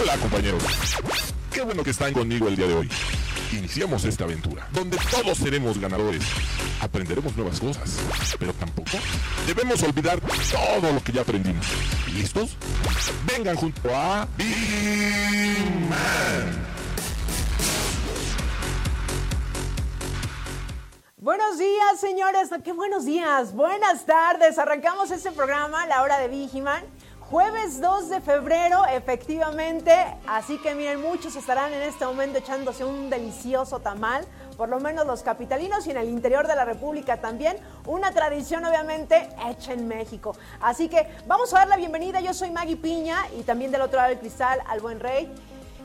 Hola compañeros. Qué bueno que están conmigo el día de hoy. Iniciamos esta aventura, donde todos seremos ganadores. Aprenderemos nuevas cosas, pero tampoco debemos olvidar todo lo que ya aprendimos. ¿Listos? Vengan junto a Big Man. Buenos días, señores. Qué buenos días. Buenas tardes. Arrancamos este programa, La Hora de Vigiman. Jueves 2 de febrero, efectivamente. Así que miren, muchos estarán en este momento echándose un delicioso tamal. Por lo menos los capitalinos y en el interior de la República también. Una tradición, obviamente, hecha en México. Así que vamos a dar la bienvenida. Yo soy Maggie Piña y también del otro lado del cristal al buen rey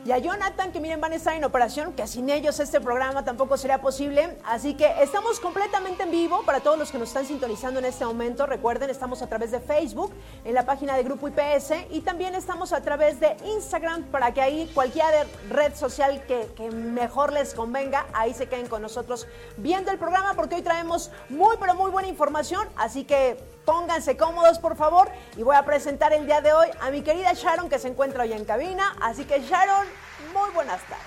y a Jonathan, que miren, van a estar en operación, que sin ellos este programa tampoco sería posible. Así que estamos completamente en vivo para todos los que nos están sintonizando en este momento. Recuerden, estamos a través de Facebook, en la página de Grupo IPS, y también estamos a través de Instagram, para que ahí cualquier red social que, que mejor les convenga, ahí se queden con nosotros viendo el programa, porque hoy traemos muy, pero muy buena información. Así que Pónganse cómodos, por favor, y voy a presentar el día de hoy a mi querida Sharon, que se encuentra hoy en cabina. Así que, Sharon, muy buenas tardes.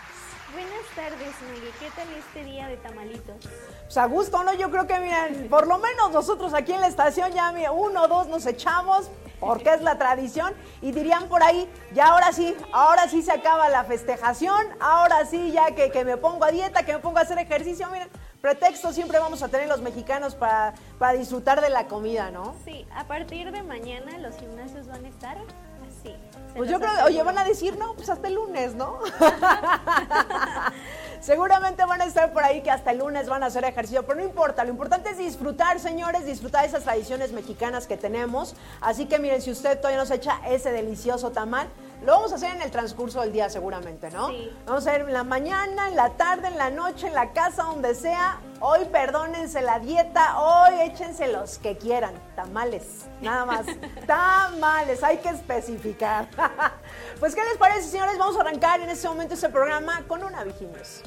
Buenas tardes, Maggie. ¿Qué tal este día de tamalitos? Pues a gusto, ¿no? Yo creo que, miren, por lo menos nosotros aquí en la estación ya, mira, uno o dos nos echamos, porque es la tradición, y dirían por ahí, ya ahora sí, ahora sí se acaba la festejación, ahora sí ya que, que me pongo a dieta, que me pongo a hacer ejercicio, miren, pretexto siempre vamos a tener los mexicanos para, para disfrutar de la comida, ¿no? Sí, a partir de mañana los gimnasios van a estar así. Pues yo creo, oye, van a decir, no, pues hasta el lunes, ¿no? Seguramente van a estar por ahí que hasta el lunes van a hacer ejercicio, pero no importa, lo importante es disfrutar, señores, disfrutar esas tradiciones mexicanas que tenemos. Así que miren, si usted todavía nos echa ese delicioso tamal, lo vamos a hacer en el transcurso del día seguramente, ¿no? Sí. Vamos a hacer en la mañana, en la tarde, en la noche, en la casa, donde sea. Hoy perdónense la dieta, hoy échense los que quieran. Tamales, nada más. Tamales, hay que especificar. pues, ¿qué les parece, señores? Vamos a arrancar en este momento este programa con una Viginius.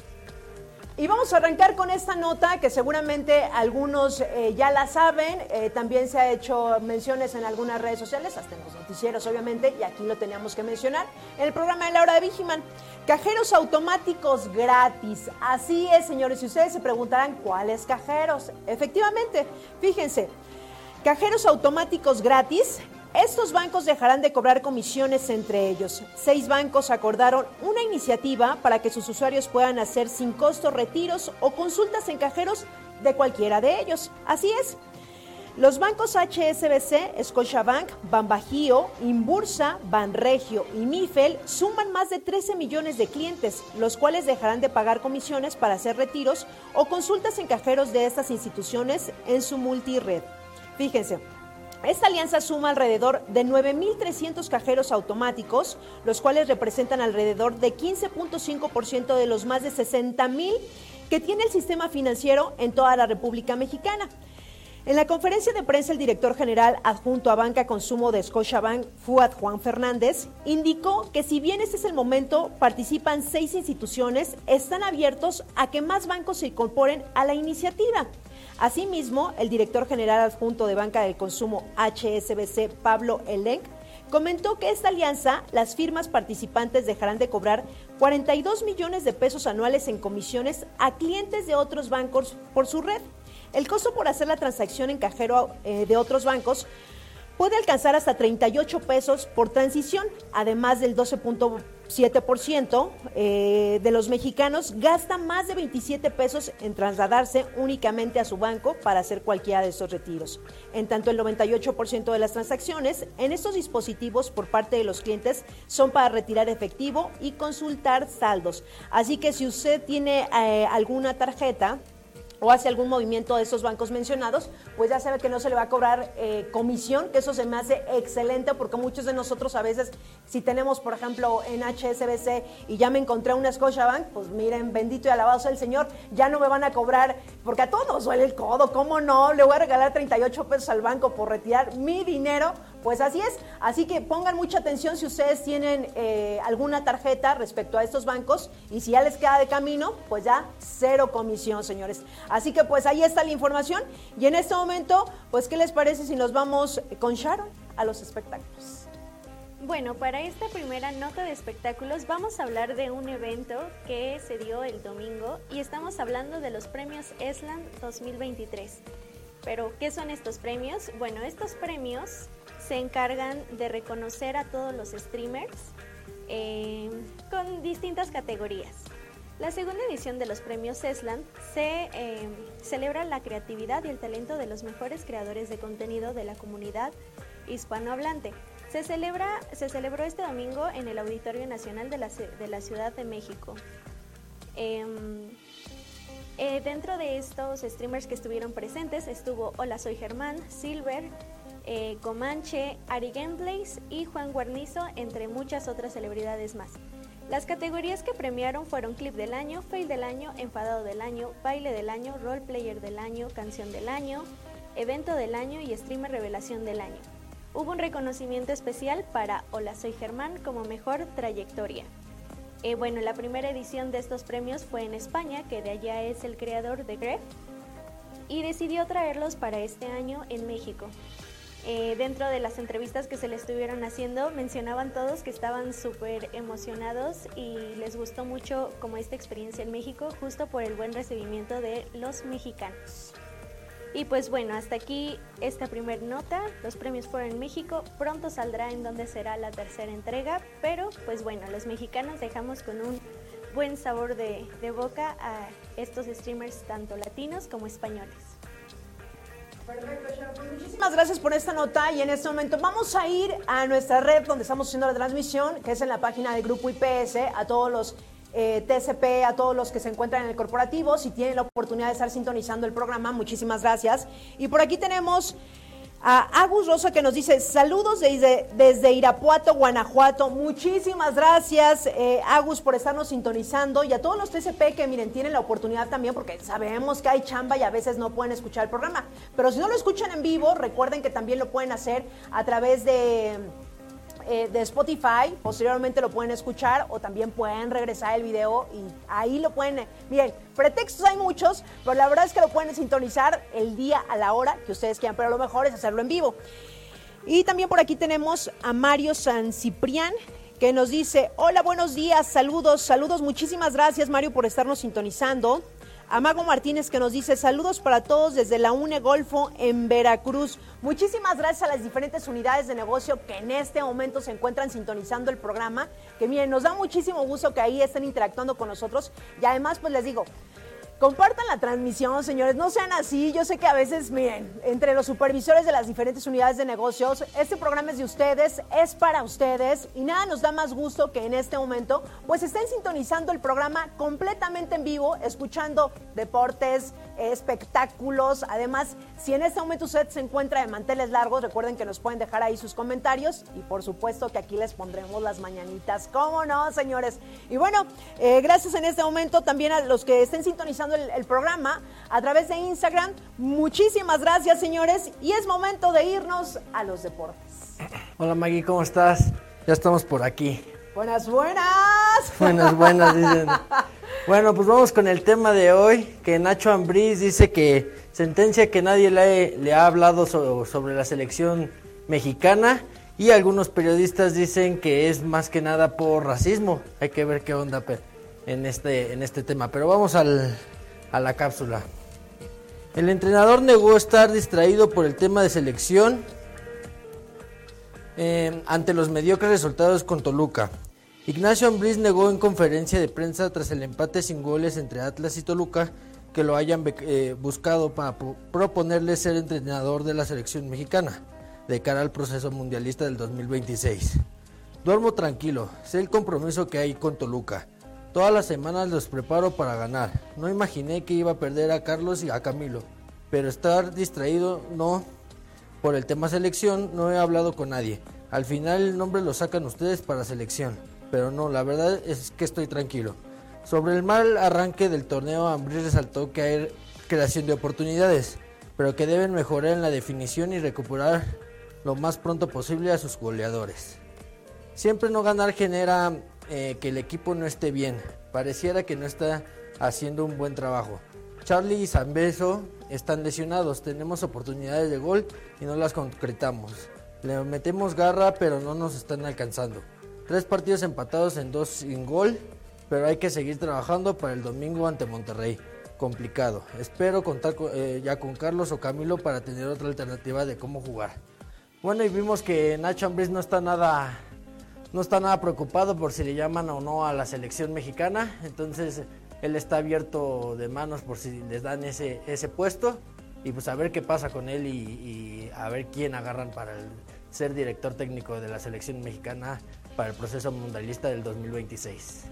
Y vamos a arrancar con esta nota que seguramente algunos eh, ya la saben. Eh, también se ha hecho menciones en algunas redes sociales, hasta en los noticieros obviamente, y aquí lo teníamos que mencionar. En el programa de la hora de Vigiman, cajeros automáticos gratis. Así es, señores. Y ustedes se preguntarán, ¿cuáles cajeros? Efectivamente, fíjense, cajeros automáticos gratis estos bancos dejarán de cobrar comisiones entre ellos. Seis bancos acordaron una iniciativa para que sus usuarios puedan hacer sin costo retiros o consultas en cajeros de cualquiera de ellos. Así es. Los bancos HSBC, Scotiabank, Banbajío, Imbursa, Banregio y Mifel suman más de 13 millones de clientes, los cuales dejarán de pagar comisiones para hacer retiros o consultas en cajeros de estas instituciones en su multired. Fíjense, esta alianza suma alrededor de 9.300 cajeros automáticos, los cuales representan alrededor de 15.5% de los más de 60.000 que tiene el sistema financiero en toda la República Mexicana. En la conferencia de prensa, el director general adjunto a Banca Consumo de Scotiabank, Fuad Juan Fernández, indicó que si bien este es el momento, participan seis instituciones, están abiertos a que más bancos se incorporen a la iniciativa. Asimismo, el director general adjunto de Banca del Consumo HSBC, Pablo Elenc, comentó que esta alianza, las firmas participantes dejarán de cobrar 42 millones de pesos anuales en comisiones a clientes de otros bancos por su red. El costo por hacer la transacción en cajero eh, de otros bancos puede alcanzar hasta 38 pesos por transición, además del 12.7% eh, de los mexicanos gasta más de 27 pesos en trasladarse únicamente a su banco para hacer cualquiera de estos retiros. En tanto, el 98% de las transacciones en estos dispositivos por parte de los clientes son para retirar efectivo y consultar saldos. Así que si usted tiene eh, alguna tarjeta, o hace algún movimiento de esos bancos mencionados, pues ya sabe que no se le va a cobrar eh, comisión, que eso se me hace excelente porque muchos de nosotros a veces, si tenemos, por ejemplo, en HSBC y ya me encontré una Scotiabank, pues miren, bendito y alabado sea el Señor, ya no me van a cobrar, porque a todos duele el codo, ¿cómo no? Le voy a regalar 38 pesos al banco por retirar mi dinero, pues así es. Así que pongan mucha atención si ustedes tienen eh, alguna tarjeta respecto a estos bancos y si ya les queda de camino, pues ya cero comisión, señores. Así que pues ahí está la información y en este momento, pues ¿qué les parece si nos vamos con Sharon a los espectáculos? Bueno, para esta primera nota de espectáculos vamos a hablar de un evento que se dio el domingo y estamos hablando de los premios ESLAN 2023. Pero, ¿qué son estos premios? Bueno, estos premios se encargan de reconocer a todos los streamers eh, con distintas categorías. La segunda edición de los premios ESLAN se eh, celebra la creatividad y el talento de los mejores creadores de contenido de la comunidad hispanohablante. Se, celebra, se celebró este domingo en el Auditorio Nacional de la, de la Ciudad de México. Em, eh, dentro de estos streamers que estuvieron presentes estuvo Hola Soy Germán, Silver, eh, Comanche, Ari Gameplays y Juan Guarnizo, entre muchas otras celebridades más. Las categorías que premiaron fueron Clip del Año, Fail del Año, Enfadado del Año, Baile del Año, Role Player del Año, Canción del Año, Evento del Año y Streamer Revelación del Año. Hubo un reconocimiento especial para Hola Soy Germán como mejor trayectoria. Eh, bueno, la primera edición de estos premios fue en España, que de allá es el creador de Gref, y decidió traerlos para este año en México. Eh, dentro de las entrevistas que se le estuvieron haciendo, mencionaban todos que estaban súper emocionados y les gustó mucho como esta experiencia en México, justo por el buen recibimiento de los mexicanos. Y pues bueno, hasta aquí esta primera nota. Los premios fueron en México. Pronto saldrá en donde será la tercera entrega. Pero pues bueno, los mexicanos dejamos con un buen sabor de boca a estos streamers tanto latinos como españoles. Pues muchísimas gracias por esta nota y en este momento vamos a ir a nuestra red donde estamos haciendo la transmisión, que es en la página del grupo IPS, a todos los eh, TCP, a todos los que se encuentran en el corporativo, si tienen la oportunidad de estar sintonizando el programa, muchísimas gracias. Y por aquí tenemos a Agus Rosa que nos dice saludos desde, desde Irapuato, Guanajuato. Muchísimas gracias, eh, Agus, por estarnos sintonizando y a todos los TCP que miren, tienen la oportunidad también porque sabemos que hay chamba y a veces no pueden escuchar el programa. Pero si no lo escuchan en vivo, recuerden que también lo pueden hacer a través de eh, de Spotify. Posteriormente lo pueden escuchar o también pueden regresar el video y ahí lo pueden. Miren, pretextos hay muchos, pero la verdad es que lo pueden sintonizar el día a la hora que ustedes quieran, pero lo mejor es hacerlo en vivo. Y también por aquí tenemos a Mario San Ciprián que nos dice, hola, buenos días, saludos, saludos, muchísimas gracias Mario por estarnos sintonizando. Amago Martínez que nos dice saludos para todos desde la UNE Golfo en Veracruz. Muchísimas gracias a las diferentes unidades de negocio que en este momento se encuentran sintonizando el programa. Que miren, nos da muchísimo gusto que ahí estén interactuando con nosotros. Y además, pues les digo, Compartan la transmisión, señores, no sean así. Yo sé que a veces, miren, entre los supervisores de las diferentes unidades de negocios, este programa es de ustedes, es para ustedes y nada nos da más gusto que en este momento, pues estén sintonizando el programa completamente en vivo, escuchando deportes, espectáculos. Además, si en este momento usted se encuentra de manteles largos, recuerden que nos pueden dejar ahí sus comentarios y por supuesto que aquí les pondremos las mañanitas. ¿Cómo no, señores? Y bueno, eh, gracias en este momento también a los que estén sintonizando el, el programa a través de Instagram. Muchísimas gracias, señores. Y es momento de irnos a los deportes. Hola Maggie, ¿cómo estás? Ya estamos por aquí. Buenas, buenas. Buenas, buenas, dicen. Bueno, pues vamos con el tema de hoy, que Nacho Ambriz dice que sentencia que nadie le, le ha hablado so- sobre la selección mexicana y algunos periodistas dicen que es más que nada por racismo. Hay que ver qué onda en este, en este tema, pero vamos al, a la cápsula. El entrenador negó estar distraído por el tema de selección eh, ante los mediocres resultados con Toluca. Ignacio Ambriz negó en conferencia de prensa tras el empate sin goles entre Atlas y Toluca que lo hayan eh, buscado para pro- proponerle ser entrenador de la selección mexicana de cara al proceso mundialista del 2026. Duermo tranquilo, sé el compromiso que hay con Toluca. Todas las semanas los preparo para ganar. No imaginé que iba a perder a Carlos y a Camilo, pero estar distraído no por el tema selección no he hablado con nadie. Al final el nombre lo sacan ustedes para selección, pero no, la verdad es que estoy tranquilo. Sobre el mal arranque del torneo, Ambrí resaltó que hay creación de oportunidades, pero que deben mejorar en la definición y recuperar lo más pronto posible a sus goleadores. Siempre no ganar genera eh, que el equipo no esté bien. Pareciera que no está haciendo un buen trabajo. Charlie y Zambeso están lesionados. Tenemos oportunidades de gol y no las concretamos. Le metemos garra, pero no nos están alcanzando. Tres partidos empatados en dos sin gol, pero hay que seguir trabajando para el domingo ante Monterrey. Complicado. Espero contar eh, ya con Carlos o Camilo para tener otra alternativa de cómo jugar. Bueno, y vimos que Nacho Ambriz no está nada no está nada preocupado por si le llaman o no a la selección mexicana, entonces él está abierto de manos por si les dan ese, ese puesto y pues a ver qué pasa con él y, a ver quién agarran para ser director técnico de la selección mexicana para el proceso mundialista del 2026.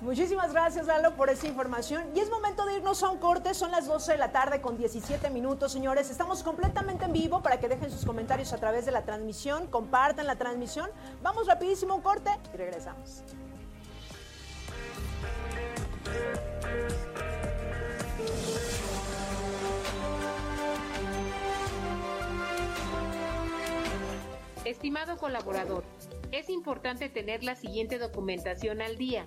Muchísimas gracias, Lalo, por esa información. Y es momento de irnos a un corte. Son las 12 de la tarde con 17 minutos, señores. Estamos completamente en vivo para que dejen sus comentarios a través de la transmisión. Compartan la transmisión. Vamos rapidísimo un corte y regresamos. Estimado colaborador, es importante tener la siguiente documentación al día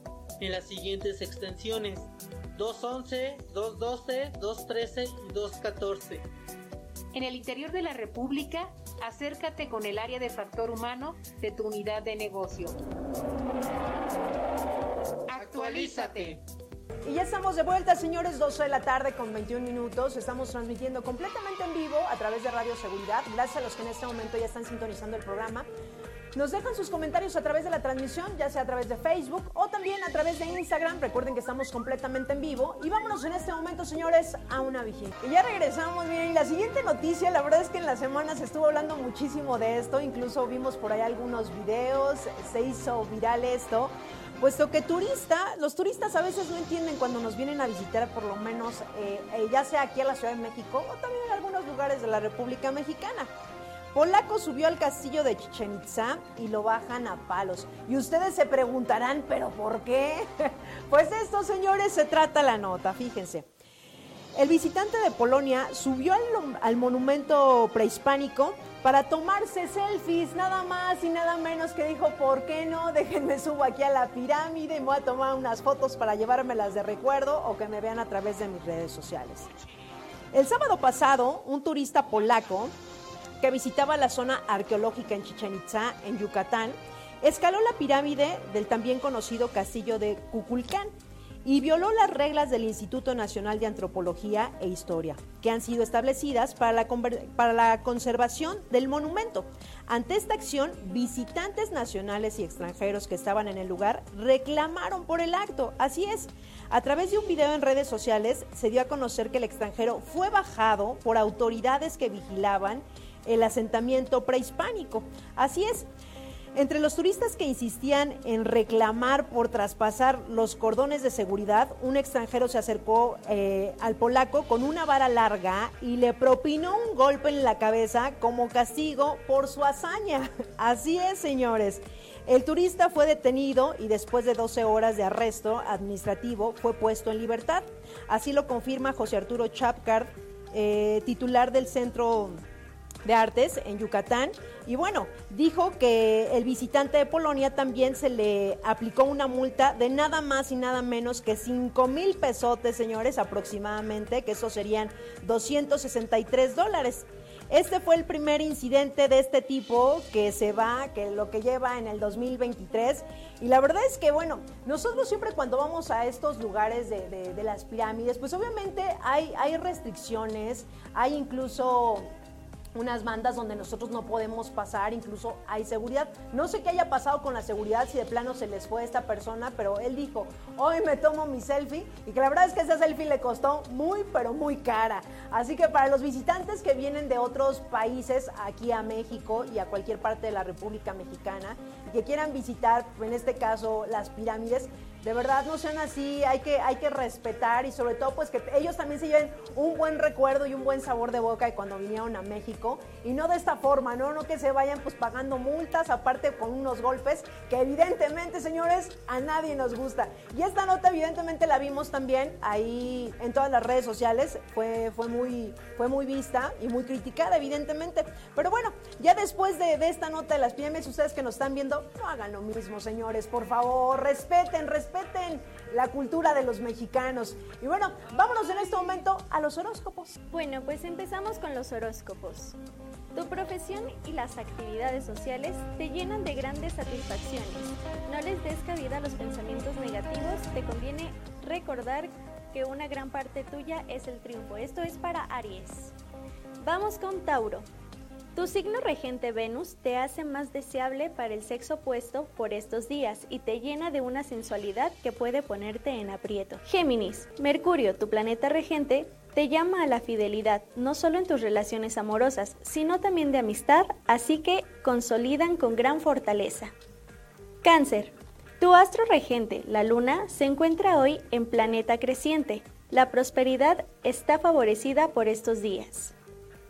en las siguientes extensiones 211, 212, 213 y 214. En el interior de la República, acércate con el área de factor humano de tu unidad de negocio. Actualízate. Y ya estamos de vuelta, señores, 12 de la tarde con 21 minutos. Estamos transmitiendo completamente en vivo a través de Radio Seguridad. Gracias a los que en este momento ya están sintonizando el programa. Nos dejan sus comentarios a través de la transmisión, ya sea a través de Facebook o también a través de Instagram. Recuerden que estamos completamente en vivo. Y vámonos en este momento, señores, a una vigilia. Y ya regresamos, miren, la siguiente noticia, la verdad es que en la semana se estuvo hablando muchísimo de esto. Incluso vimos por ahí algunos videos, se hizo viral esto. Puesto que turista, los turistas a veces no entienden cuando nos vienen a visitar, por lo menos, eh, eh, ya sea aquí a la Ciudad de México o también en algunos lugares de la República Mexicana. Polaco subió al castillo de Chichen Itza y lo bajan a palos. Y ustedes se preguntarán, ¿pero por qué? Pues de esto, señores, se trata la nota, fíjense. El visitante de Polonia subió al, monumento prehispánico para tomarse selfies, nada más y nada menos que dijo, ¿por qué no? Déjenme subo aquí a la pirámide y voy a tomar unas fotos para llevármelas de recuerdo o que me vean a través de mis redes sociales. El sábado pasado, un turista polaco que visitaba la zona arqueológica en Chichen Itza, en Yucatán, escaló la pirámide del también conocido castillo de Cuculcán y violó las reglas del Instituto Nacional de Antropología e Historia, que han sido establecidas para la, para la, conservación del monumento. Ante esta acción, visitantes nacionales y extranjeros que estaban en el lugar reclamaron por el acto. Así es, a través de un video en redes sociales se dio a conocer que el extranjero fue bajado por autoridades que vigilaban el asentamiento prehispánico. Así es. Entre los turistas que insistían en reclamar por traspasar los cordones de seguridad, un extranjero se acercó eh, al polaco con una vara larga y le propinó un golpe en la cabeza como castigo por su hazaña. Así es, señores. El turista fue detenido y después de 12 horas de arresto administrativo fue puesto en libertad. Así lo confirma José Arturo Chapcar, eh, titular del Centro de Artes en Yucatán. Y bueno, dijo que el visitante de Polonia también se le aplicó una multa de nada más y nada menos que 5 mil pesotes, señores, aproximadamente, que eso serían 263 dólares. Este fue el primer incidente de este tipo que se va, que lo que lleva en el 2023. Y la verdad es que, bueno, nosotros siempre cuando vamos a estos lugares de, de las pirámides, pues obviamente hay, hay restricciones, hay incluso unas bandas donde nosotros no podemos pasar, incluso hay seguridad. No sé qué haya pasado con la seguridad, si de plano se les fue a esta persona, pero él dijo, hoy me tomo mi selfie y que la verdad es que esa selfie le costó muy, pero muy cara. Así que para los visitantes que vienen de otros países aquí a México y a cualquier parte de la República Mexicana, que quieran visitar, en este caso, las pirámides, de verdad no sean así, hay que, hay que respetar y sobre todo pues que ellos también se lleven un buen recuerdo y un buen sabor de boca de cuando vinieron a México y no de esta forma, no, no que se vayan pues pagando multas, aparte con unos golpes que evidentemente señores a nadie nos gusta. Y esta nota evidentemente la vimos también ahí en todas las redes sociales, fue, fue, muy, fue muy vista y muy criticada evidentemente. Pero bueno, ya después de, de esta nota de las pymes, ustedes que nos están viendo, no hagan lo mismo señores, por favor, respeten, respeten la cultura de los mexicanos. Y bueno, vámonos en este momento a los horóscopos. Bueno, pues empezamos con los horóscopos. Tu profesión y las actividades sociales te llenan de grandes satisfacciones. No les des cabida a los pensamientos negativos, te conviene recordar que una gran parte tuya es el triunfo. Esto es para Aries. Vamos con Tauro. Tu signo regente Venus te hace más deseable para el sexo opuesto por estos días y te llena de una sensualidad que puede ponerte en aprieto. Géminis, Mercurio, tu planeta regente, te llama a la fidelidad, no solo en tus relaciones amorosas, sino también de amistad, así que consolidan con gran fortaleza. Cáncer, tu astro regente, la luna, se encuentra hoy en planeta creciente. La prosperidad está favorecida por estos días.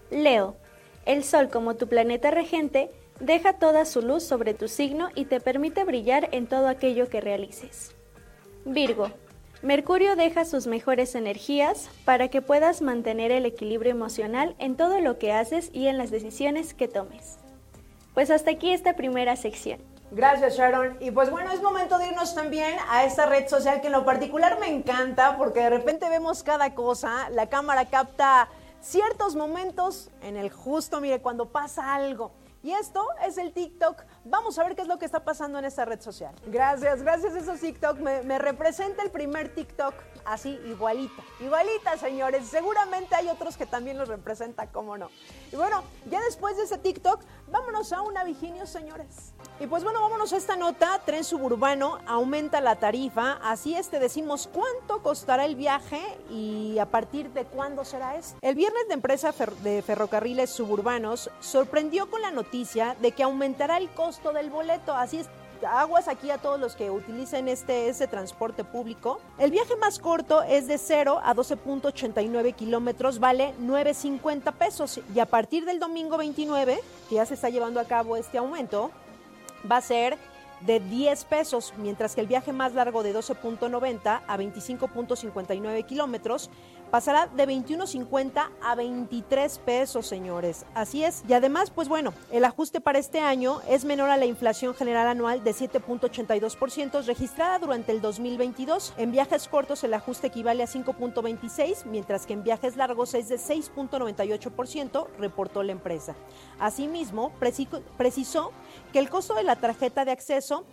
Leo, el Sol, como tu planeta regente, deja toda su luz sobre tu signo y te permite brillar en todo aquello que realices. Virgo. Mercurio deja sus mejores energías para que puedas mantener el equilibrio emocional en todo lo que haces y en las decisiones que tomes. Pues hasta aquí esta primera sección. Gracias Sharon. Y pues bueno, es momento de irnos también a esta red social que en lo particular me encanta porque de repente vemos cada cosa, la cámara capta ciertos momentos en el justo, mire, cuando pasa algo. Y esto es el TikTok. Vamos a ver qué es lo que está pasando en esta red social. Gracias, gracias a esos TikTok. Me, me, representa el primer TikTok así, igualita. Igualita, señores. Seguramente hay otros que también los representa, cómo no. Y bueno, ya después de ese TikTok, vámonos a una Viginio, señores. Y pues bueno, vámonos a esta nota. Tren suburbano aumenta la tarifa. Así es, te decimos cuánto costará el viaje y a partir de cuándo será esto. El viernes la empresa de ferrocarriles suburbanos sorprendió con la noticia de que aumentará el costo del boleto. Así es, aguas aquí a todos los que utilicen este, este transporte público. El viaje más corto es de 0 a 12.89 kilómetros, vale 9.50 pesos y a partir del domingo 29, que ya se está llevando a cabo este aumento, va a ser de 10 pesos, mientras que el viaje más largo de 12.90 a 25.59 kilómetros pasará de 21.50 a 23 pesos, señores. Así es. Y además, pues bueno, el ajuste para este año es menor a la inflación general anual de 7.82% registrada durante el 2022. En viajes cortos el ajuste equivale a 5.26, mientras que en viajes largos es de 6.98%, reportó la empresa. Asimismo, precisó que el costo de la tarjeta de acceso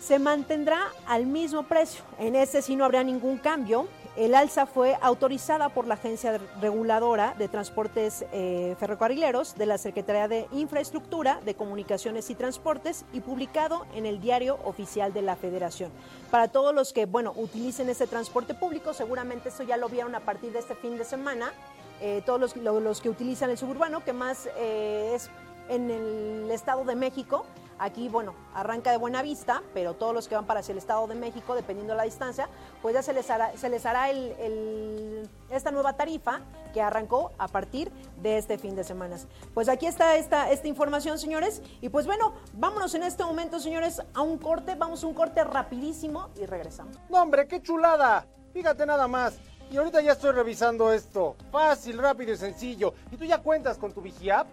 se mantendrá al mismo precio. En este sí no habrá ningún cambio. El alza fue autorizada por la Agencia Reguladora de Transportes eh, Ferrocarrileros de la Secretaría de Infraestructura de Comunicaciones y Transportes y publicado en el Diario Oficial de la Federación. Para todos los que, bueno, utilicen este transporte público, seguramente esto ya lo vieron a partir de este fin de semana. Eh, todos los, los, que utilizan el suburbano, que más eh, es en el Estado de México, Aquí, bueno, arranca de buena vista, pero todos los que van para hacia el Estado de México, dependiendo de la distancia, pues ya se les hará, se les hará el, esta nueva tarifa que arrancó a partir de este fin de semana. Pues aquí está esta, esta información, señores. Y pues bueno, vámonos en este momento, señores, a un corte. Vamos a un corte rapidísimo y regresamos. No, hombre, qué chulada. Fíjate nada más. Y ahorita ya estoy revisando esto. Fácil, rápido y sencillo. ¿Y tú ya cuentas con tu Vigiapp?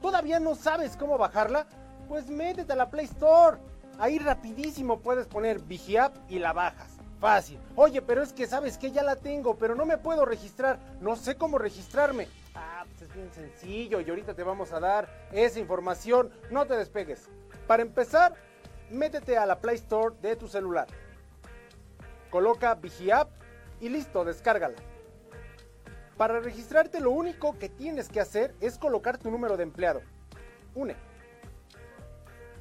¿Todavía no sabes cómo bajarla? Pues métete a la Play Store. Ahí rapidísimo puedes poner Vigiap y la bajas. Fácil. Oye, pero es que sabes que ya la tengo, pero no me puedo registrar. No sé cómo registrarme. Ah, pues es bien sencillo y ahorita te vamos a dar esa información. No te despegues. Para empezar, métete a la Play Store de tu celular. Coloca Vigiap y listo, descárgala. Para registrarte lo único que tienes que hacer es colocar tu número de empleado. Une.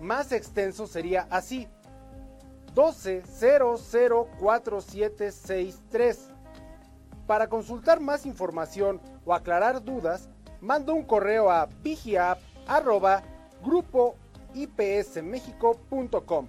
más extenso sería así. 12004763. Para consultar más información o aclarar dudas, manda un correo a vigiap@grupoipsmexico.com.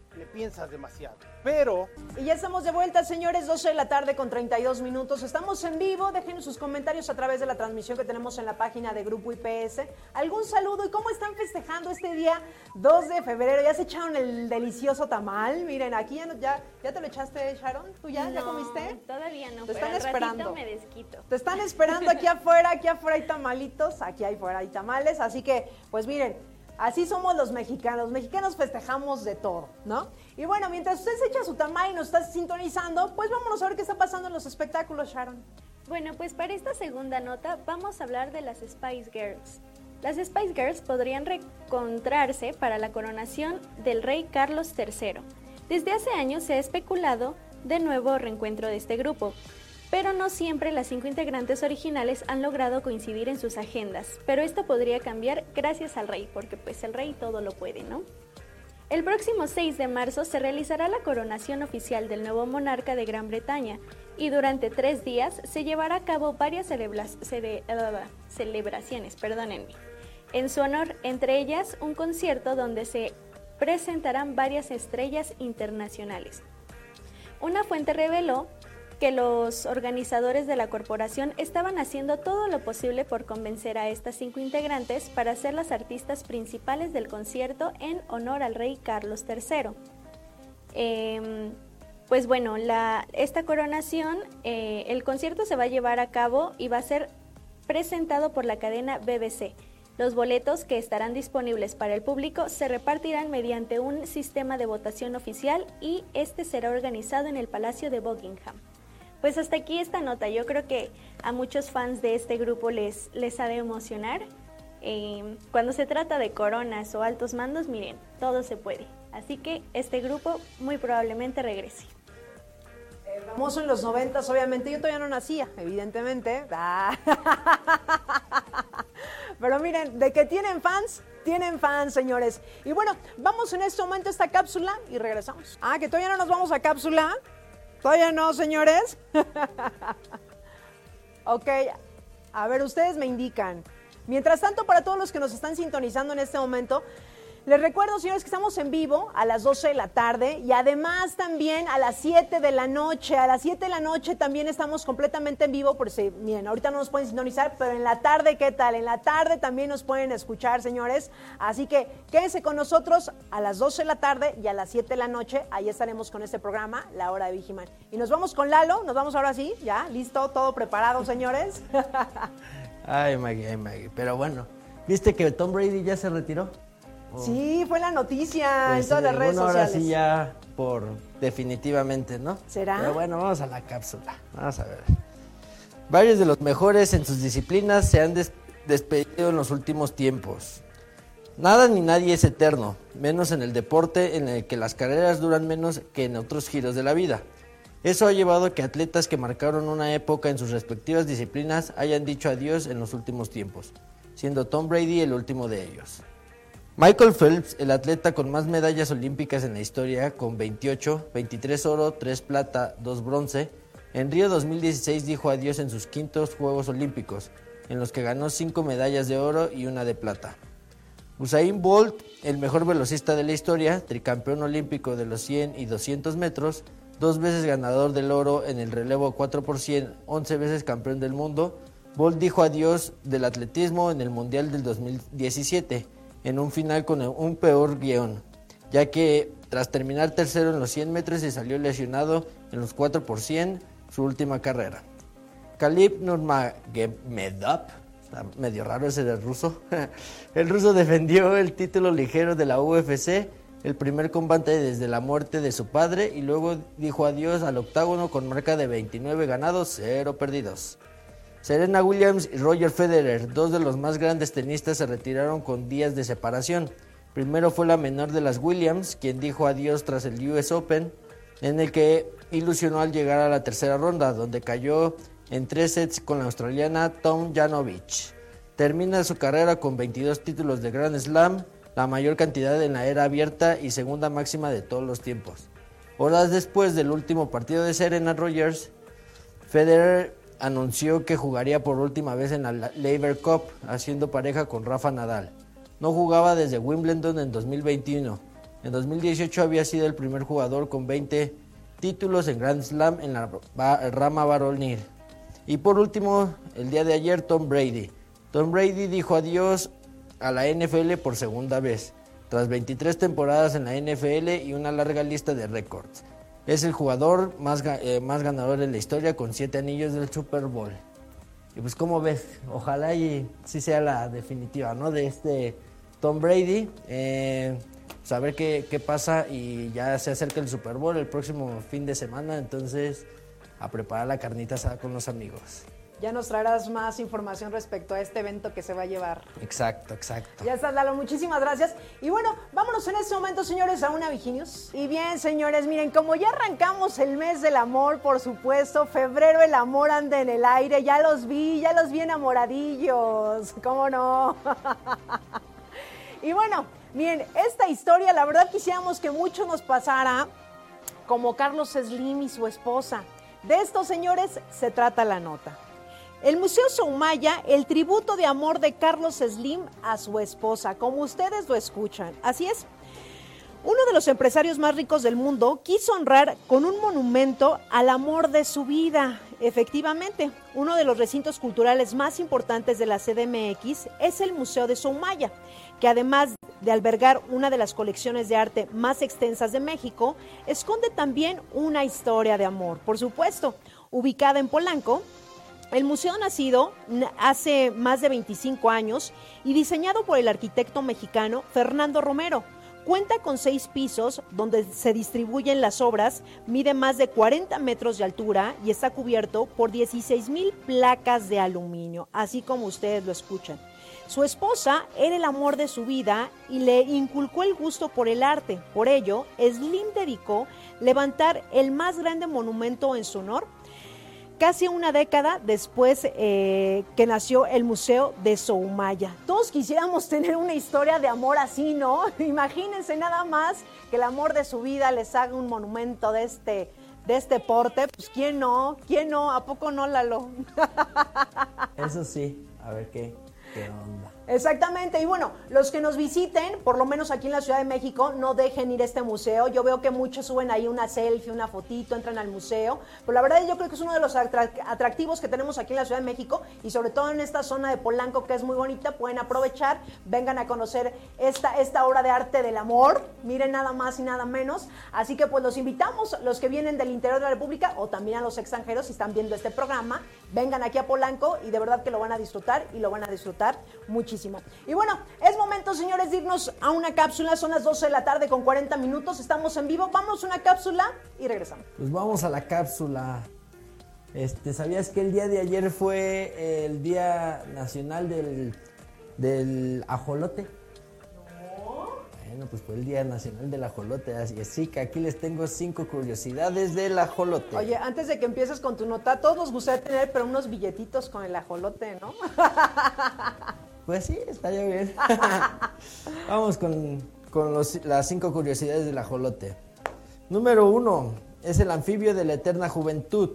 le piensas demasiado. Pero... Y ya estamos de vuelta, señores, 12 de la tarde con 32 minutos. Estamos en vivo, déjenos sus comentarios a través de la transmisión que tenemos en la página de Grupo IPS. ¿Algún saludo? ¿Y cómo están festejando este día 2 de febrero? ¿Ya se echaron el delicioso tamal? Miren, aquí ya, ya, ¿ya te lo echaste, Sharon. ¿Tú ya? ¿Ya No, comiste? Todavía no. Te pero están esperando. me desquito. Te están esperando aquí afuera, aquí afuera hay tamalitos, aquí afuera hay tamales, así que, pues miren, así somos los mexicanos, mexicanos festejamos de todo, ¿no? Y bueno, mientras usted se echa su tamal y nos está sintonizando, pues vámonos a ver qué está pasando en los espectáculos, Sharon. Bueno, pues para esta segunda nota vamos a hablar de las Spice Girls. Las Spice Girls podrían reencontrarse para la coronación del rey Carlos III. Desde hace años se ha especulado de nuevo reencuentro de este grupo, pero no siempre las cinco integrantes originales han logrado coincidir en sus agendas, pero esto podría cambiar gracias al rey, porque pues el rey todo lo puede, ¿no? El próximo 6 de marzo se realizará la coronación oficial del nuevo monarca de Gran Bretaña y durante tres días se llevará a cabo varias ah, celebraciones, perdónenme. En su honor, entre ellas un concierto donde se presentarán varias estrellas internacionales. Una fuente reveló que los organizadores de la corporación estaban haciendo todo lo posible por convencer a estas cinco integrantes para ser las artistas principales del concierto en honor al rey Carlos III. Em, pues bueno, esta coronación, eh, el concierto se va a llevar a cabo y va a ser presentado por la cadena BBC. Los boletos que estarán disponibles para el público se repartirán mediante un sistema de votación oficial y este será organizado en el Palacio de Buckingham. Pues hasta aquí esta nota. Yo creo que a muchos fans de este grupo les, les ha de emocionar. Eh, cuando se trata de coronas o altos mandos, miren, todo se puede. Así que este grupo muy probablemente regrese. Famoso en los noventas, obviamente. Yo todavía no nacía, evidentemente. Ah. Pero miren, de que tienen fans, tienen fans, señores. Y bueno, vamos en este momento a esta cápsula y regresamos. Ah, que todavía no nos vamos a cápsula. Todavía no, señores. ok, a ver, ustedes me indican. Mientras tanto, para todos los que nos están sintonizando en este momento, les recuerdo, señores, que estamos en vivo a las 12 de la tarde y además también a las 7 de la noche. A las 7 de la noche también estamos completamente en vivo, por si, miren, ahorita no nos pueden sintonizar, pero en la tarde, ¿qué tal? En la tarde también nos pueden escuchar, señores. Así que quédense con nosotros a las 12 de la tarde y a las 7 de la noche. Ahí estaremos con este programa, La Hora de Vigiman. Y nos vamos con Lalo, nos vamos ahora sí, ya, listo, todo preparado, señores. Ay, Maggie, ay, Maggie. Pero bueno, ¿viste que Tom Brady ya se retiró? Oh. Sí, fue la noticia Pues, en todas eh, las redes bueno, ahora sociales. sí ya por definitivamente, ¿no? ¿Será? Pero bueno, vamos a la cápsula. Vamos a ver. Varios de los mejores en sus disciplinas se han des- despedido en los últimos tiempos. Nada ni nadie es eterno, menos en el deporte en el que las carreras duran menos que en otros giros de la vida. Eso ha llevado a que atletas que marcaron una época en sus respectivas disciplinas hayan dicho adiós en los últimos tiempos, siendo Tom Brady el último de ellos. Michael Phelps, el atleta con más medallas olímpicas en la historia, con 28, 23 oro, 3 plata, 2 bronce, en Río 2016 dijo adiós en sus quintos Juegos Olímpicos, en los que ganó 5 medallas de oro y una de plata. Usain Bolt, el mejor velocista de la historia, tricampeón olímpico de los 100 y 200 metros, dos veces ganador del oro en el relevo 4 por 100, 11 veces campeón del mundo, Bolt dijo adiós del atletismo en el Mundial del 2017, en un final con un peor guion, ya que tras terminar tercero en los 100 metros se salió lesionado en los 4 por 100, su última carrera. Khalib Nurmagomedov, está medio raro ese del ruso. El ruso defendió el título ligero de la UFC, el primer combate desde la muerte de su padre y luego dijo adiós al octágono con marca de 29 ganados, 0 perdidos. Serena Williams y Roger Federer, dos de los más grandes tenistas, se retiraron con días de separación. Primero fue la menor de las Williams, quien dijo adiós tras el US Open, en el que ilusionó al llegar a la tercera ronda, donde cayó en tres sets con la australiana Tom Janovich. Termina su carrera con 22 títulos de Grand Slam, la mayor cantidad en la era abierta y segunda máxima de todos los tiempos. Horas después del último partido de Serena Rogers, Federer anunció que jugaría por última vez en la Laver Cup, haciendo pareja con Rafa Nadal. No jugaba desde Wimbledon en 2021. En 2018 había sido el primer jugador con 20 títulos en Grand Slam en la rama varonil. Y por último, el día de ayer, Tom Brady. Tom Brady dijo adiós a la NFL por segunda vez, tras 23 temporadas en la NFL y una larga lista de récords. Es el jugador más, eh, más ganador en la historia con 7 anillos del Super Bowl. Y pues como ves, ojalá y sí sea la definitiva, ¿no? De este Tom Brady. Eh, pues a ver qué, qué pasa y ya se acerca el Super Bowl el próximo fin de semana, entonces a preparar la carnita con los amigos. Ya nos traerás más información respecto a este evento que se va a llevar. Exacto, exacto. Ya estás, Lalo, muchísimas gracias. Y bueno, vámonos en este momento, señores, a una Viginius. Y bien, señores, miren, como ya arrancamos el mes del amor, por supuesto, febrero el amor anda en el aire, ya los vi, ya los vi enamoradillos, ¿cómo no? y bueno, miren, esta historia, la verdad quisiéramos que mucho nos pasara como Carlos Slim y su esposa. De estos señores se trata la nota. El Museo Soumaya, el tributo de amor de Carlos Slim a su esposa, como ustedes lo escuchan. Así es. Uno de los empresarios más ricos del mundo quiso honrar con un monumento al amor de su vida. Efectivamente, uno de los recintos culturales más importantes de la CDMX es el Museo de Soumaya, que además de albergar una de las colecciones de arte más extensas de México, esconde también una historia de amor. Por supuesto, ubicada en Polanco, el museo nacido hace más de 25 años y diseñado por el arquitecto mexicano Fernando Romero. Cuenta con seis pisos donde se distribuyen las obras, mide más de 40 metros de altura y está cubierto por 16 mil placas de aluminio, así como ustedes lo escuchan. Su esposa era el amor de su vida y le inculcó el gusto por el arte. Por ello, Slim dedicó levantar el más grande monumento en su honor casi una década después eh, que nació el Museo de Soumaya. Todos quisiéramos tener una historia de amor así, ¿no? Imagínense nada más que el amor de su vida les haga un monumento de este, de este porte. Pues ¿quién no? ¿Quién no? ¿A poco no, Lalo? Eso sí, a ver qué, qué onda. Exactamente, y bueno, los que nos visiten, por lo menos aquí en la Ciudad de México, no dejen ir a este museo. Yo veo que muchos suben ahí una selfie, una fotito, entran al museo, pero la verdad yo creo que es uno de los atrac- atractivos que tenemos aquí en la Ciudad de México y sobre todo en esta zona de Polanco que es muy bonita, pueden aprovechar, vengan a conocer esta, esta obra de arte del amor, miren nada más y nada menos. Así que pues los invitamos, los que vienen del interior de la República o también a los extranjeros si están viendo este programa, vengan aquí a Polanco y de verdad que lo van a disfrutar y lo van a disfrutar muchísimo. Y bueno, es momento, señores, de irnos a una cápsula. Son las 12 de la tarde con 40 minutos. Estamos en vivo. Vamos a una cápsula y regresamos. Pues vamos a la cápsula. Este, ¿Sabías que el día de ayer fue el Día Nacional del, del Ajolote? Bueno, pues fue el Día Nacional del Ajolote, así que aquí les tengo cinco curiosidades del ajolote. Oye, antes de que empieces con tu nota, todos nos gustaría tener pero unos billetitos con el ajolote, ¿no? Pues sí, estaría bien. Vamos con, con los- las cinco curiosidades del ajolote. Número uno, es el anfibio de la eterna juventud.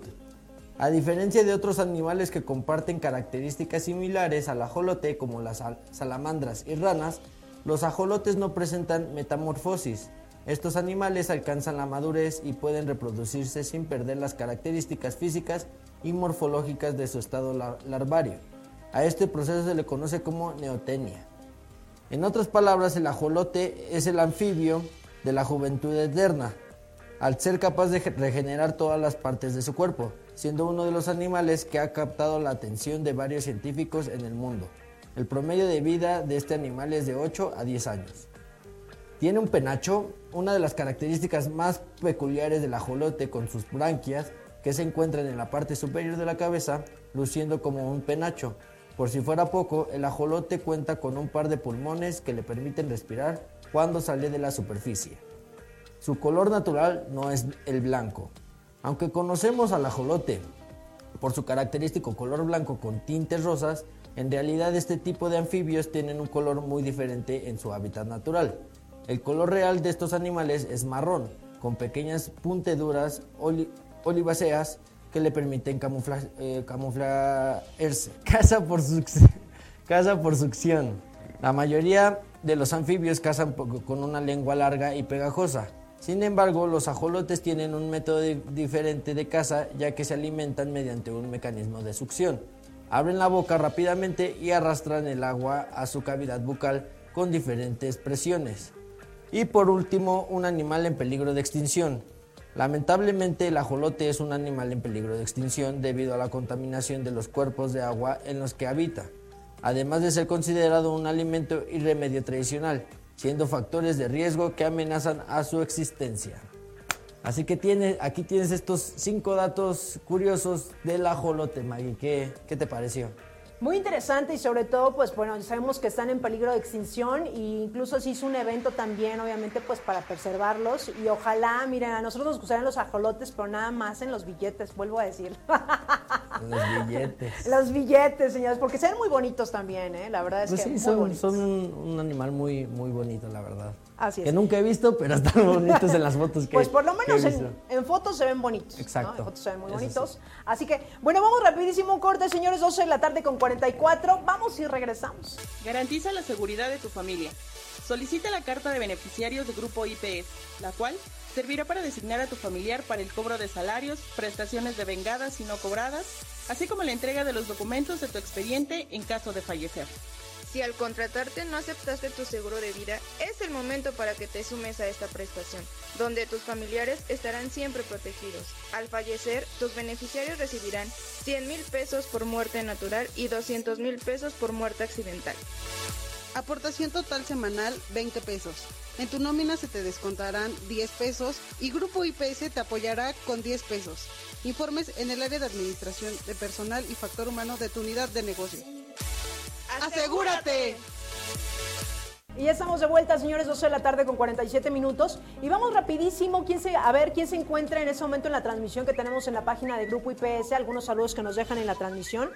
A diferencia de otros animales que comparten características similares al ajolote, como las sal- salamandras y ranas, los ajolotes no presentan metamorfosis. Estos animales alcanzan la madurez y pueden reproducirse sin perder las características físicas y morfológicas de su estado lar- larvario. A este proceso se le conoce como neotenia. En otras palabras, el ajolote es el anfibio de la juventud eterna, al ser capaz de ge- regenerar todas las partes de su cuerpo, siendo uno de los animales que ha captado la atención de varios científicos en el mundo. El promedio de vida de este animal es de 8 a 10 años. Tiene un penacho, una de las características más peculiares del ajolote con sus branquias, que se encuentran en la parte superior de la cabeza, luciendo como un penacho. Por si fuera poco, el ajolote cuenta con un par de pulmones que le permiten respirar cuando sale de la superficie. Su color natural no es el blanco. Aunque conocemos al ajolote por su característico color blanco con tintes rosas, en realidad este tipo de anfibios tienen un color muy diferente en su hábitat natural. El color real de estos animales es marrón, con pequeñas punteduras oli- oliváceas que le permiten camufla- eh, camuflarse. Caza por, caza por succión. La mayoría de los anfibios cazan con una lengua larga y pegajosa. Sin embargo, los ajolotes tienen un método di- diferente de caza ya que se alimentan mediante un mecanismo de succión. Abren la boca rápidamente y arrastran el agua a su cavidad bucal con diferentes presiones. Y por último, un animal en peligro de extinción. Lamentablemente el ajolote es un animal en peligro de extinción debido a la contaminación de los cuerpos de agua en los que habita, además de ser considerado un alimento y remedio tradicional, siendo factores de riesgo que amenazan a su existencia. Así que tiene, aquí tienes estos cinco datos curiosos del ajolote, Maggie. ¿Qué, qué te pareció? Muy interesante y sobre todo, pues bueno, sabemos que están en peligro de extinción e incluso se hizo un evento también, obviamente, pues para preservarlos y ojalá, miren, a nosotros nos gustarían los ajolotes, pero nada más en los billetes, vuelvo a decir. Los billetes. los billetes, señores, porque se ven muy bonitos también, ¿eh? La verdad es Pues que sí, muy son, bonitos. son un, un animal muy, muy bonito, la verdad. Así es. Que nunca he visto, pero están bonitos en las fotos que Pues por lo menos en, en fotos se ven bonitos. ¿no? Exacto. En fotos se ven muy Eso bonitos. sí. Así que, bueno, vamos rapidísimo un corte, señores. 12 de la tarde con 44. Vamos y regresamos. Garantiza la seguridad de tu familia. Solicita la carta de beneficiarios de Grupo IPS, la cual servirá para designar a tu familiar para el cobro de salarios, prestaciones de vengadas y no cobradas, así como la entrega de los documentos de tu expediente en caso de fallecer. Si al contratarte no aceptaste tu seguro de vida, es el momento para que te sumes a esta prestación, donde tus familiares estarán siempre protegidos. Al fallecer, tus beneficiarios recibirán 100 mil pesos por muerte natural y 200 mil pesos por muerte accidental. Aportación total semanal 20 pesos. En tu nómina se te descontarán 10 pesos y Grupo IPS te apoyará con 10 pesos. Informes en el área de administración de personal y factor humano de tu unidad de negocio. ¡Asegúrate! Y ya estamos de vuelta, señores, 12 de la tarde con 47 minutos. Y vamos rapidísimo quién se, a ver quién se encuentra en ese momento en la transmisión que tenemos en la página de Grupo IPS. Algunos saludos que nos dejan en la transmisión.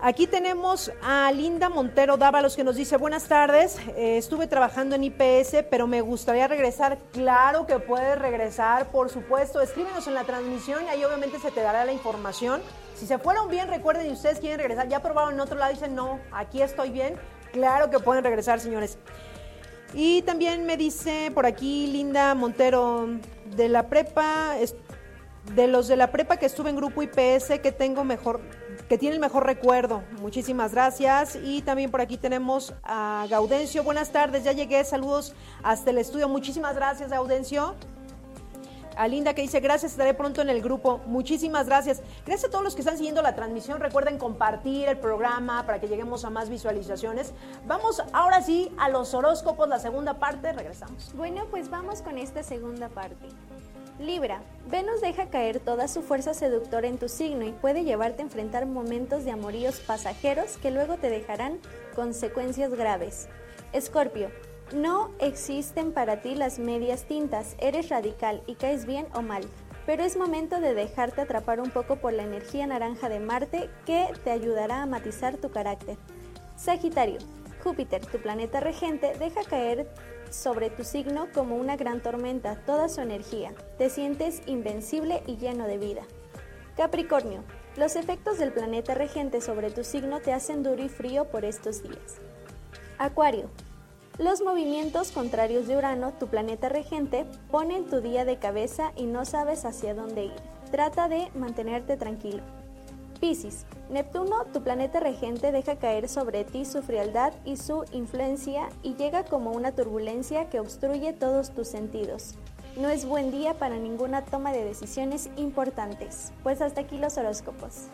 Aquí tenemos a Linda Montero Dávalos que nos dice, buenas tardes, eh, estuve trabajando en IPS, pero me gustaría regresar. Claro que puedes regresar, por supuesto. Escríbenos en la transmisión y ahí obviamente se te dará la información. Si se fueron bien, recuerden, y ustedes quieren regresar, ya probaron en otro lado dicen, no, aquí estoy bien. Claro que pueden regresar, señores. Y también me dice por aquí Linda Montero, de la prepa, de los de la prepa que estuve en grupo IPS, que tengo mejor, que tiene el mejor recuerdo. Muchísimas gracias. Y también por aquí tenemos a Gaudencio. Buenas tardes, ya llegué. Saludos hasta el estudio. Muchísimas gracias, Gaudencio. A Linda que dice, gracias, estaré pronto en el grupo. Muchísimas gracias. Gracias a todos los que están siguiendo la transmisión. Recuerden compartir el programa para que lleguemos a más visualizaciones. Vamos ahora sí a los horóscopos, la segunda parte. Regresamos. Bueno, pues vamos con esta segunda parte. Libra, Venus deja caer toda su fuerza seductora en tu signo y puede llevarte a enfrentar momentos de amoríos pasajeros que luego te dejarán consecuencias graves. Escorpio, no existen para ti las medias tintas, eres radical y caes bien o mal, pero es momento de dejarte atrapar un poco por la energía naranja de Marte que te ayudará a matizar tu carácter. Sagitario, Júpiter, tu planeta regente, deja caer sobre tu signo como una gran tormenta toda su energía. Te sientes invencible y lleno de vida. Capricornio, los efectos del planeta regente sobre tu signo te hacen duro y frío por estos días. Acuario, los movimientos contrarios de Urano, tu planeta regente, ponen tu día de cabeza y no sabes hacia dónde ir. Trata de mantenerte tranquilo. Piscis, Neptuno, tu planeta regente, deja caer sobre ti su frialdad y su influencia y llega como una turbulencia que obstruye todos tus sentidos. No es buen día para ninguna toma de decisiones importantes. Pues hasta aquí los horóscopos.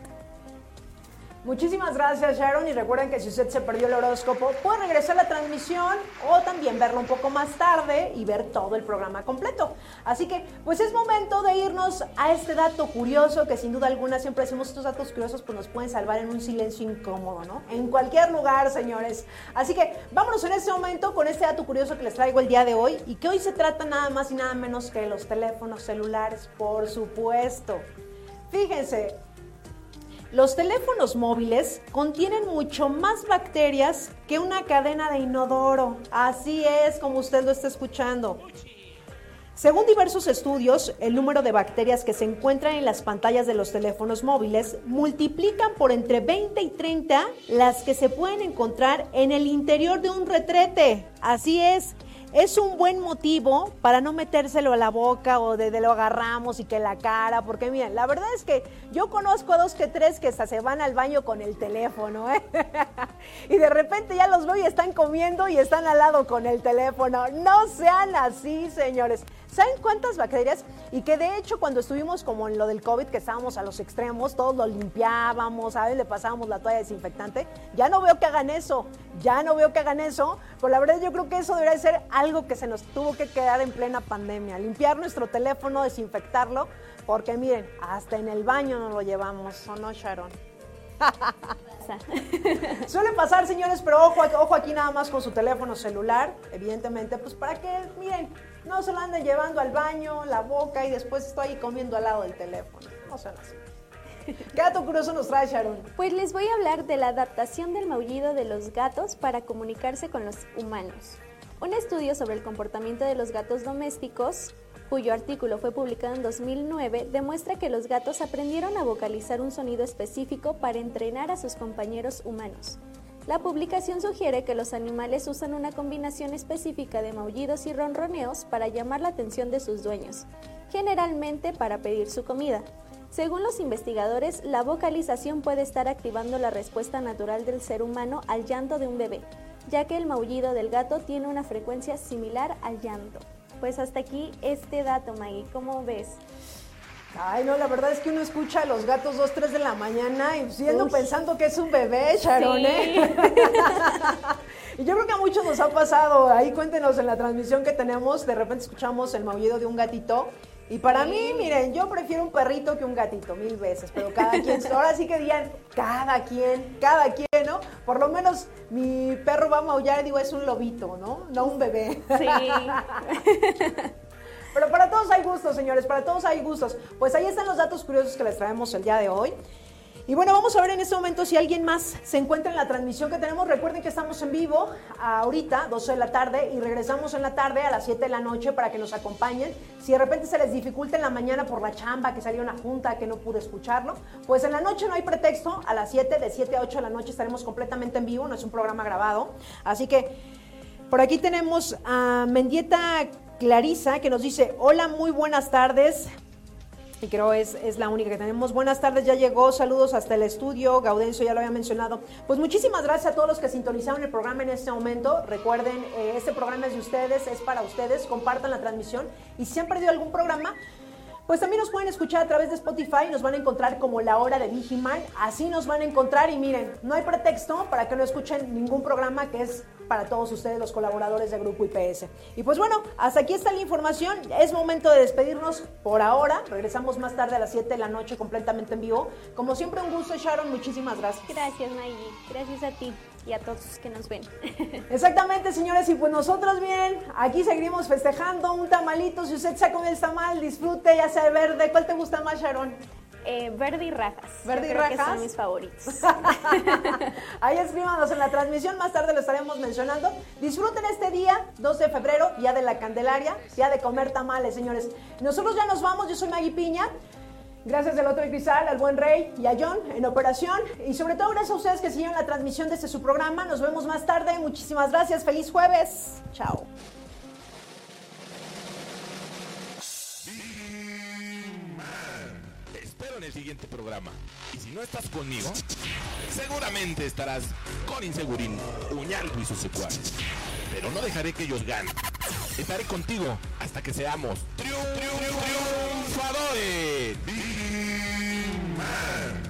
Muchísimas gracias Sharon y recuerden que si usted se perdió el horóscopo puede regresar a la transmisión o también verlo un poco más tarde y ver todo el programa completo. Así que pues es momento de irnos a este dato curioso que sin duda alguna siempre decimos estos datos curiosos pues nos pueden salvar en un silencio incómodo, ¿no? En cualquier lugar, señores. Así que vámonos en este momento con este dato curioso que les traigo el día de hoy y que hoy se trata nada más y nada menos que los teléfonos celulares, por supuesto. Fíjense, los teléfonos móviles contienen mucho más bacterias que una cadena de inodoro. Así es como usted lo está escuchando. Según diversos estudios, el número de bacterias que se encuentran en las pantallas de los teléfonos móviles multiplican por entre 20 y 30 las que se pueden encontrar en el interior de un retrete. Así es es un buen motivo para no metérselo a la boca o de, lo agarramos y que la cara, porque miren, la verdad es que yo conozco a dos que tres que hasta se van al baño con el teléfono, ¿eh? y de repente ya los veo y están comiendo y están al lado con el teléfono. No sean así, señores. ¿Saben cuántas bacterias? Y que de hecho cuando estuvimos como en lo del COVID, que estábamos a los extremos, todos lo limpiábamos, ¿sabes? Le pasábamos la toalla desinfectante. Ya no veo que hagan eso, ya no veo que hagan eso, pero la verdad yo creo que eso debería ser algo que se nos tuvo que quedar en plena pandemia. Limpiar nuestro teléfono, desinfectarlo, porque miren, hasta en el baño no lo llevamos, ¿o no, Sharon? Suele pasar, señores, pero ojo, ojo aquí nada más con su teléfono celular, evidentemente, pues para que, miren, no se lo anden llevando al baño, la boca y después estoy comiendo al lado del teléfono. No sean así. ¿Qué dato curioso nos trae Sharon? Pues les voy a hablar de la adaptación del maullido de los gatos para comunicarse con los humanos. Un estudio sobre el comportamiento de los gatos domésticos, cuyo artículo fue publicado en 2009, demuestra que los gatos aprendieron a vocalizar un sonido específico para entrenar a sus compañeros humanos. La publicación sugiere que los animales usan una combinación específica de maullidos y ronroneos para llamar la atención de sus dueños, generalmente para pedir su comida. Según los investigadores, la vocalización puede estar activando la respuesta natural del ser humano al llanto de un bebé, ya que el maullido del gato tiene una frecuencia similar al llanto. Pues hasta aquí este dato, Maggie, ¿cómo ves? Ay, no, la verdad es que uno escucha a los gatos 2, 3 de la mañana y siendo pensando que es un bebé, Sharon, ¿eh? y yo creo que a muchos nos ha pasado. Ahí cuéntenos en la transmisión que tenemos, de repente escuchamos el maullido de un gatito. Y para mí, miren, yo prefiero un perrito que un gatito, mil veces, pero cada quien, ahora sí que digan, cada quien, cada quien, ¿no? Por lo menos mi perro va a maullar y digo, es un lobito, ¿no? No un bebé. Sí. Pero para todos hay gustos, señores, para todos hay gustos. Pues ahí están los datos curiosos que les traemos el día de hoy. Y bueno, vamos a ver en este momento si alguien más se encuentra en la transmisión que tenemos. Recuerden que estamos en vivo ahorita, 12 de la tarde, y regresamos en la tarde a las 7 de la noche para que nos acompañen. Si de repente se les dificulta en la mañana por la chamba, que salió una junta, que no pude escucharlo, pues en la noche no hay pretexto. A las 7, de 7 a 8 de la noche estaremos completamente en vivo, no es un programa grabado. Así que por aquí tenemos a Mendieta Clarisa que nos dice, hola, muy buenas tardes. Y creo es, es la única que tenemos. Buenas tardes, ya llegó. Saludos hasta el estudio. Gaudencio ya lo había mencionado. Pues muchísimas gracias a todos los que sintonizaron el programa en este momento. Recuerden, eh, este programa es de ustedes, es para ustedes. Compartan la transmisión. Y si han perdido algún programa, Pues también nos pueden escuchar a través de Spotify, nos van a encontrar como La Hora de Vigiman, así nos van a encontrar y miren, no hay pretexto para que no escuchen ningún programa que es para todos ustedes los colaboradores del Grupo IPS. Y pues bueno, hasta aquí está la información, es momento de despedirnos por ahora, regresamos más tarde a las 7 de la noche completamente en vivo. Como siempre un gusto Sharon, muchísimas gracias. Gracias Maggie, gracias a ti y a todos los que nos ven. Exactamente, señores, y pues nosotros bien, aquí seguimos festejando un tamalito. Si usted come el tamal, disfrute, ya sea verde. ¿Cuál te gusta más, Sharon? Eh, verde y rajas. Verde Yo y creo rajas. Que son mis favoritos. Ahí escríbanos en la transmisión, más tarde lo estaremos mencionando. Disfruten este día, 2 de febrero, día de la Candelaria, día de comer tamales, señores. Nosotros ya nos vamos, yo soy Maggie Piña. Gracias del otro Cristal, al buen Rey y a John en operación. Y sobre todo gracias a ustedes que siguieron la transmisión desde su programa. Nos vemos más tarde. Muchísimas gracias. Feliz jueves. Chao. Espero en el siguiente programa. Y si no estás conmigo, seguramente estarás con Insegurín, Uñalco y sus secuaces. Pero no dejaré que ellos ganen. Estaré contigo hasta que seamos triun- triun- triunfadores. man!